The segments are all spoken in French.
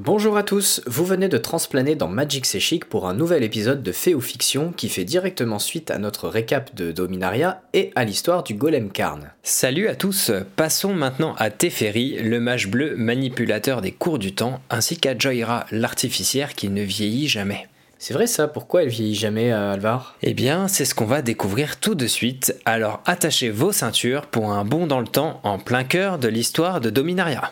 Bonjour à tous, vous venez de transplaner dans Magic C'est Chic pour un nouvel épisode de Fait ou Fiction qui fait directement suite à notre récap de Dominaria et à l'histoire du Golem Karn. Salut à tous, passons maintenant à Teferi, le mage bleu manipulateur des cours du temps, ainsi qu'à Joyra, l'artificière qui ne vieillit jamais. C'est vrai ça, pourquoi elle vieillit jamais, euh, Alvar? Eh bien, c'est ce qu'on va découvrir tout de suite, alors attachez vos ceintures pour un bond dans le temps en plein cœur de l'histoire de Dominaria.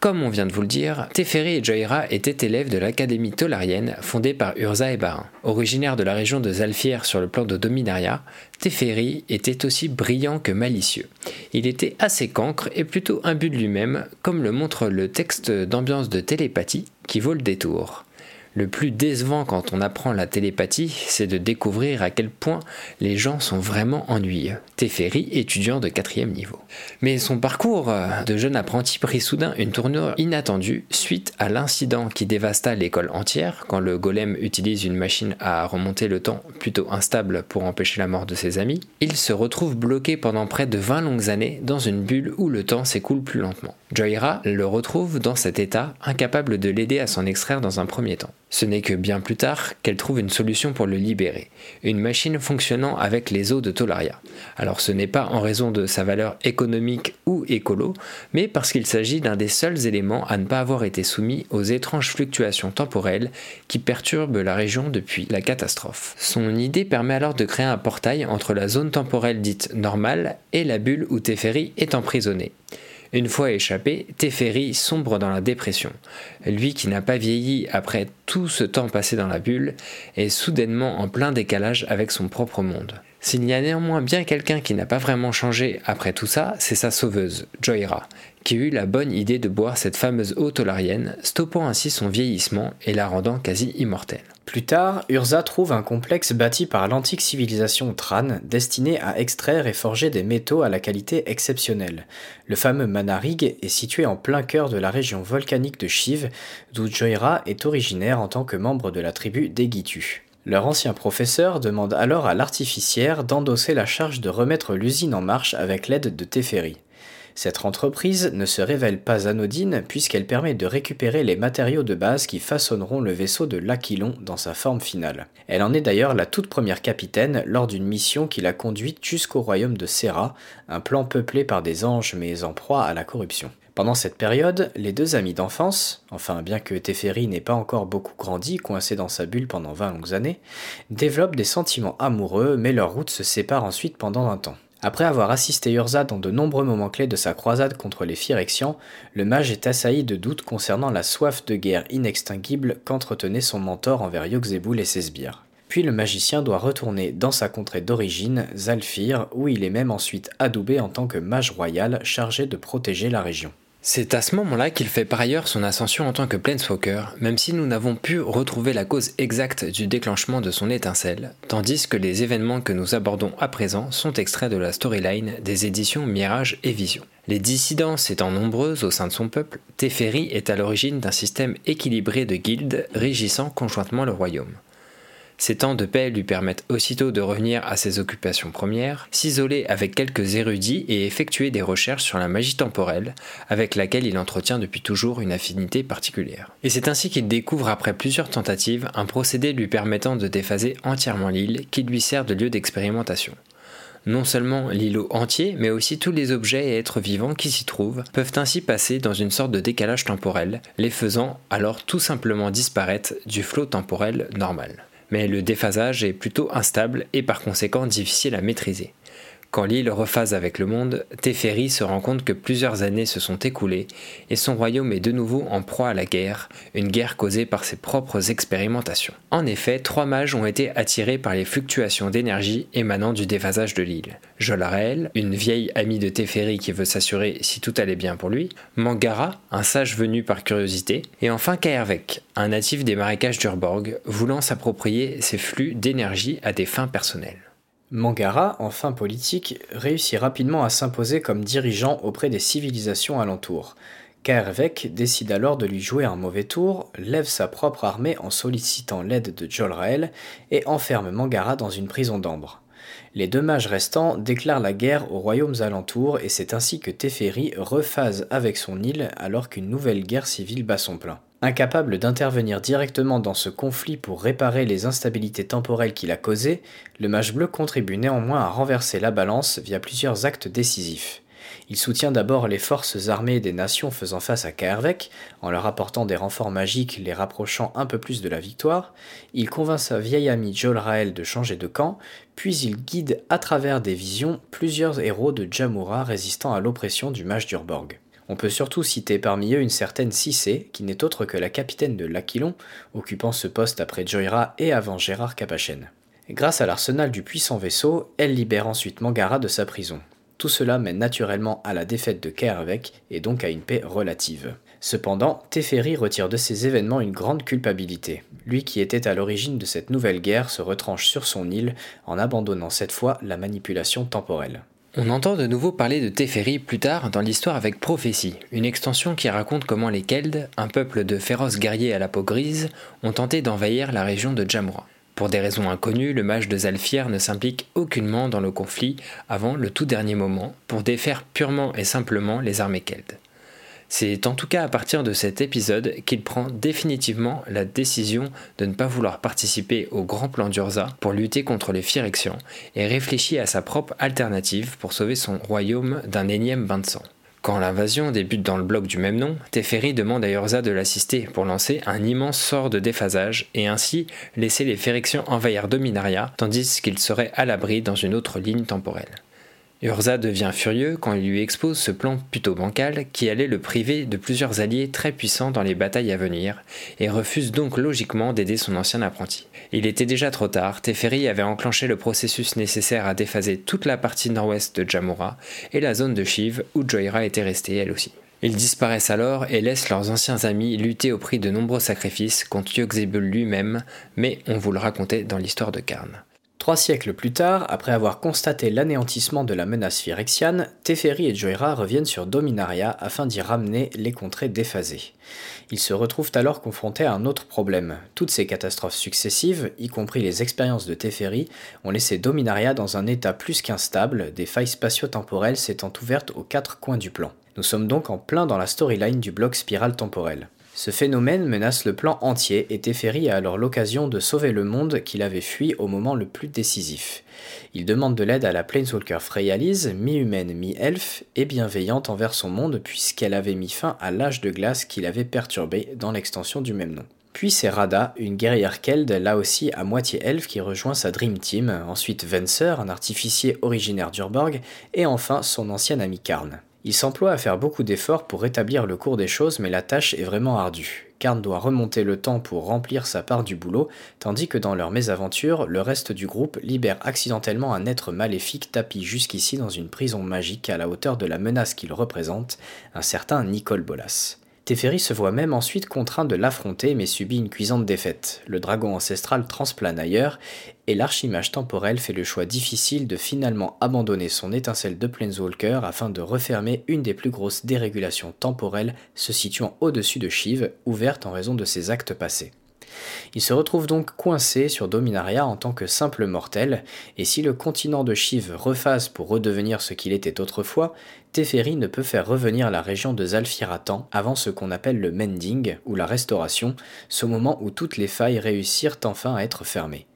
Comme on vient de vous le dire, Teferi et Joyra étaient élèves de l'Académie tolarienne fondée par Urza et Barin. Originaire de la région de Zalfir sur le plan de Dominaria, Teferi était aussi brillant que malicieux. Il était assez cancre et plutôt imbu de lui-même, comme le montre le texte d'ambiance de télépathie qui vaut le détour. Le plus décevant quand on apprend la télépathie, c'est de découvrir à quel point les gens sont vraiment ennuyeux. Teferi, étudiant de quatrième niveau. Mais son parcours euh, de jeune apprenti prit soudain une tournure inattendue suite à l'incident qui dévasta l'école entière quand le golem utilise une machine à remonter le temps plutôt instable pour empêcher la mort de ses amis. Il se retrouve bloqué pendant près de 20 longues années dans une bulle où le temps s'écoule plus lentement. Joyra le retrouve dans cet état, incapable de l'aider à s'en extraire dans un premier temps. Ce n'est que bien plus tard qu'elle trouve une solution pour le libérer, une machine fonctionnant avec les eaux de Tolaria. Alors ce n'est pas en raison de sa valeur économique ou écolo, mais parce qu'il s'agit d'un des seuls éléments à ne pas avoir été soumis aux étranges fluctuations temporelles qui perturbent la région depuis la catastrophe. Son idée permet alors de créer un portail entre la zone temporelle dite normale et la bulle où Teferi est emprisonné. Une fois échappé, Teferi sombre dans la dépression. Lui qui n'a pas vieilli après tout ce temps passé dans la bulle est soudainement en plein décalage avec son propre monde. S'il y a néanmoins bien quelqu'un qui n'a pas vraiment changé après tout ça, c'est sa sauveuse, Joyra, qui eut la bonne idée de boire cette fameuse eau tolarienne, stoppant ainsi son vieillissement et la rendant quasi immortelle. Plus tard, Urza trouve un complexe bâti par l'antique civilisation Tran destiné à extraire et forger des métaux à la qualité exceptionnelle. Le fameux Manarig est situé en plein cœur de la région volcanique de Shiv, d'où Joyra est originaire en tant que membre de la tribu des Gitu. Leur ancien professeur demande alors à l'artificière d'endosser la charge de remettre l'usine en marche avec l'aide de Teferi. Cette entreprise ne se révèle pas anodine puisqu'elle permet de récupérer les matériaux de base qui façonneront le vaisseau de l'Aquilon dans sa forme finale. Elle en est d'ailleurs la toute première capitaine lors d'une mission qui l'a conduite jusqu'au royaume de Serra, un plan peuplé par des anges mais en proie à la corruption. Pendant cette période, les deux amis d'enfance, enfin bien que Teferi n'ait pas encore beaucoup grandi, coincé dans sa bulle pendant 20 longues années, développent des sentiments amoureux mais leurs routes se séparent ensuite pendant un temps. Après avoir assisté Urza dans de nombreux moments clés de sa croisade contre les Phyrexians, le mage est assailli de doutes concernant la soif de guerre inextinguible qu'entretenait son mentor envers Yogzebul et ses sbires. Puis le magicien doit retourner dans sa contrée d'origine, Zalfir, où il est même ensuite adoubé en tant que mage royal chargé de protéger la région. C'est à ce moment-là qu'il fait par ailleurs son ascension en tant que Planeswalker, même si nous n'avons pu retrouver la cause exacte du déclenchement de son étincelle, tandis que les événements que nous abordons à présent sont extraits de la storyline des éditions Mirage et Vision. Les dissidences étant nombreuses au sein de son peuple, Teferi est à l'origine d'un système équilibré de guildes régissant conjointement le royaume. Ces temps de paix lui permettent aussitôt de revenir à ses occupations premières, s'isoler avec quelques érudits et effectuer des recherches sur la magie temporelle, avec laquelle il entretient depuis toujours une affinité particulière. Et c'est ainsi qu'il découvre après plusieurs tentatives un procédé lui permettant de déphaser entièrement l'île qui lui sert de lieu d'expérimentation. Non seulement l'îlot entier, mais aussi tous les objets et êtres vivants qui s'y trouvent peuvent ainsi passer dans une sorte de décalage temporel, les faisant alors tout simplement disparaître du flot temporel normal mais le déphasage est plutôt instable et par conséquent difficile à maîtriser. Quand l'île rephase avec le monde, Teferi se rend compte que plusieurs années se sont écoulées et son royaume est de nouveau en proie à la guerre, une guerre causée par ses propres expérimentations. En effet, trois mages ont été attirés par les fluctuations d'énergie émanant du déphasage de l'île. Jolarael, une vieille amie de Teferi qui veut s'assurer si tout allait bien pour lui, Mangara, un sage venu par curiosité, et enfin Kaervek, un natif des marécages d'Urborg, voulant s'approprier ces flux d'énergie à des fins personnelles. Mangara, enfin politique, réussit rapidement à s'imposer comme dirigeant auprès des civilisations alentours. Kaervek décide alors de lui jouer un mauvais tour, lève sa propre armée en sollicitant l'aide de Jolrael et enferme Mangara dans une prison d'ambre. Les deux mages restants déclarent la guerre aux royaumes alentours et c'est ainsi que Teferi rephase avec son île alors qu'une nouvelle guerre civile bat son plein. Incapable d'intervenir directement dans ce conflit pour réparer les instabilités temporelles qu'il a causées, le mage bleu contribue néanmoins à renverser la balance via plusieurs actes décisifs. Il soutient d'abord les forces armées des nations faisant face à Kaervek, en leur apportant des renforts magiques les rapprochant un peu plus de la victoire, il convainc sa vieille amie Jolrael de changer de camp, puis il guide à travers des visions plusieurs héros de Jamura résistant à l'oppression du mage d'Urborg. On peut surtout citer parmi eux une certaine Cissé, qui n'est autre que la capitaine de l'Aquilon, occupant ce poste après Joyra et avant Gérard Capachen. Grâce à l'arsenal du puissant vaisseau, elle libère ensuite Mangara de sa prison. Tout cela mène naturellement à la défaite de Kervek et donc à une paix relative. Cependant, Teferi retire de ces événements une grande culpabilité. Lui qui était à l'origine de cette nouvelle guerre se retranche sur son île en abandonnant cette fois la manipulation temporelle. On entend de nouveau parler de Teferi plus tard dans l'histoire avec Prophétie, une extension qui raconte comment les Keld, un peuple de féroces guerriers à la peau grise, ont tenté d'envahir la région de Jamura. Pour des raisons inconnues, le mage de Zalfir ne s'implique aucunement dans le conflit avant le tout dernier moment pour défaire purement et simplement les armées Keld. C'est en tout cas à partir de cet épisode qu'il prend définitivement la décision de ne pas vouloir participer au grand plan d'Urza pour lutter contre les Phyrexians et réfléchit à sa propre alternative pour sauver son royaume d'un énième bain de sang. Quand l'invasion débute dans le bloc du même nom, Teferi demande à Urza de l'assister pour lancer un immense sort de déphasage et ainsi laisser les Phyrexians envahir Dominaria tandis qu'il serait à l'abri dans une autre ligne temporelle. Urza devient furieux quand il lui expose ce plan plutôt bancal qui allait le priver de plusieurs alliés très puissants dans les batailles à venir, et refuse donc logiquement d'aider son ancien apprenti. Il était déjà trop tard, Teferi avait enclenché le processus nécessaire à déphaser toute la partie nord-ouest de Jamura et la zone de Shiv où Joyra était restée elle aussi. Ils disparaissent alors et laissent leurs anciens amis lutter au prix de nombreux sacrifices contre Yogzebul lui-même, mais on vous le racontait dans l'histoire de Karn. Trois siècles plus tard, après avoir constaté l'anéantissement de la menace phyrexiane, Teferi et Joyra reviennent sur Dominaria afin d'y ramener les contrées déphasées. Ils se retrouvent alors confrontés à un autre problème. Toutes ces catastrophes successives, y compris les expériences de Teferi, ont laissé Dominaria dans un état plus qu'instable, des failles spatio-temporelles s'étant ouvertes aux quatre coins du plan. Nous sommes donc en plein dans la storyline du bloc spirale temporel. Ce phénomène menace le plan entier et Teferi a alors l'occasion de sauver le monde qu'il avait fui au moment le plus décisif. Il demande de l'aide à la Planeswalker Freyalise, mi-humaine, mi-elfe, et bienveillante envers son monde puisqu'elle avait mis fin à l'âge de glace qu'il avait perturbé dans l'extension du même nom. Puis c'est Rada, une guerrière Keld, là aussi à moitié elfe, qui rejoint sa Dream Team, ensuite Venser, un artificier originaire d'Urborg, et enfin son ancien ami Karn. Il s'emploie à faire beaucoup d'efforts pour rétablir le cours des choses, mais la tâche est vraiment ardue. Karn doit remonter le temps pour remplir sa part du boulot, tandis que dans leur mésaventure, le reste du groupe libère accidentellement un être maléfique tapi jusqu'ici dans une prison magique à la hauteur de la menace qu'il représente, un certain Nicole Bolas. Teferi se voit même ensuite contraint de l'affronter mais subit une cuisante défaite. Le dragon ancestral transplane ailleurs et l'archimage temporel fait le choix difficile de finalement abandonner son étincelle de Planeswalker afin de refermer une des plus grosses dérégulations temporelles se situant au-dessus de Shiv, ouverte en raison de ses actes passés. Il se retrouve donc coincé sur Dominaria en tant que simple mortel, et si le continent de Shiv refasse pour redevenir ce qu'il était autrefois, Teferi ne peut faire revenir la région de Zalfiratan avant ce qu'on appelle le Mending, ou la restauration, ce moment où toutes les failles réussirent enfin à être fermées.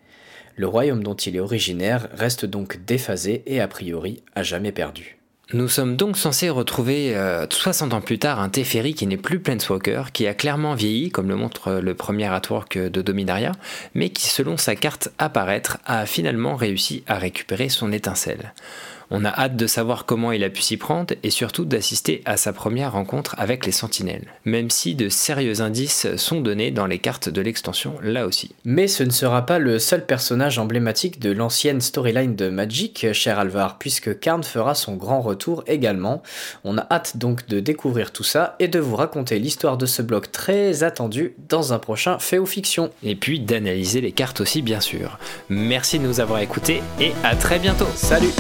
Le royaume dont il est originaire reste donc déphasé et a priori à jamais perdu. Nous sommes donc censés retrouver 60 euh, ans plus tard un Teferi qui n'est plus Planeswalker, qui a clairement vieilli, comme le montre le premier artwork de Dominaria, mais qui, selon sa carte apparaître, a finalement réussi à récupérer son étincelle. On a hâte de savoir comment il a pu s'y prendre et surtout d'assister à sa première rencontre avec les sentinelles, même si de sérieux indices sont donnés dans les cartes de l'extension là aussi. Mais ce ne sera pas le seul personnage emblématique de l'ancienne storyline de Magic, cher Alvar, puisque Karn fera son grand retour également. On a hâte donc de découvrir tout ça et de vous raconter l'histoire de ce bloc très attendu dans un prochain fait ou fiction. Et puis d'analyser les cartes aussi bien sûr. Merci de nous avoir écoutés et à très bientôt. Salut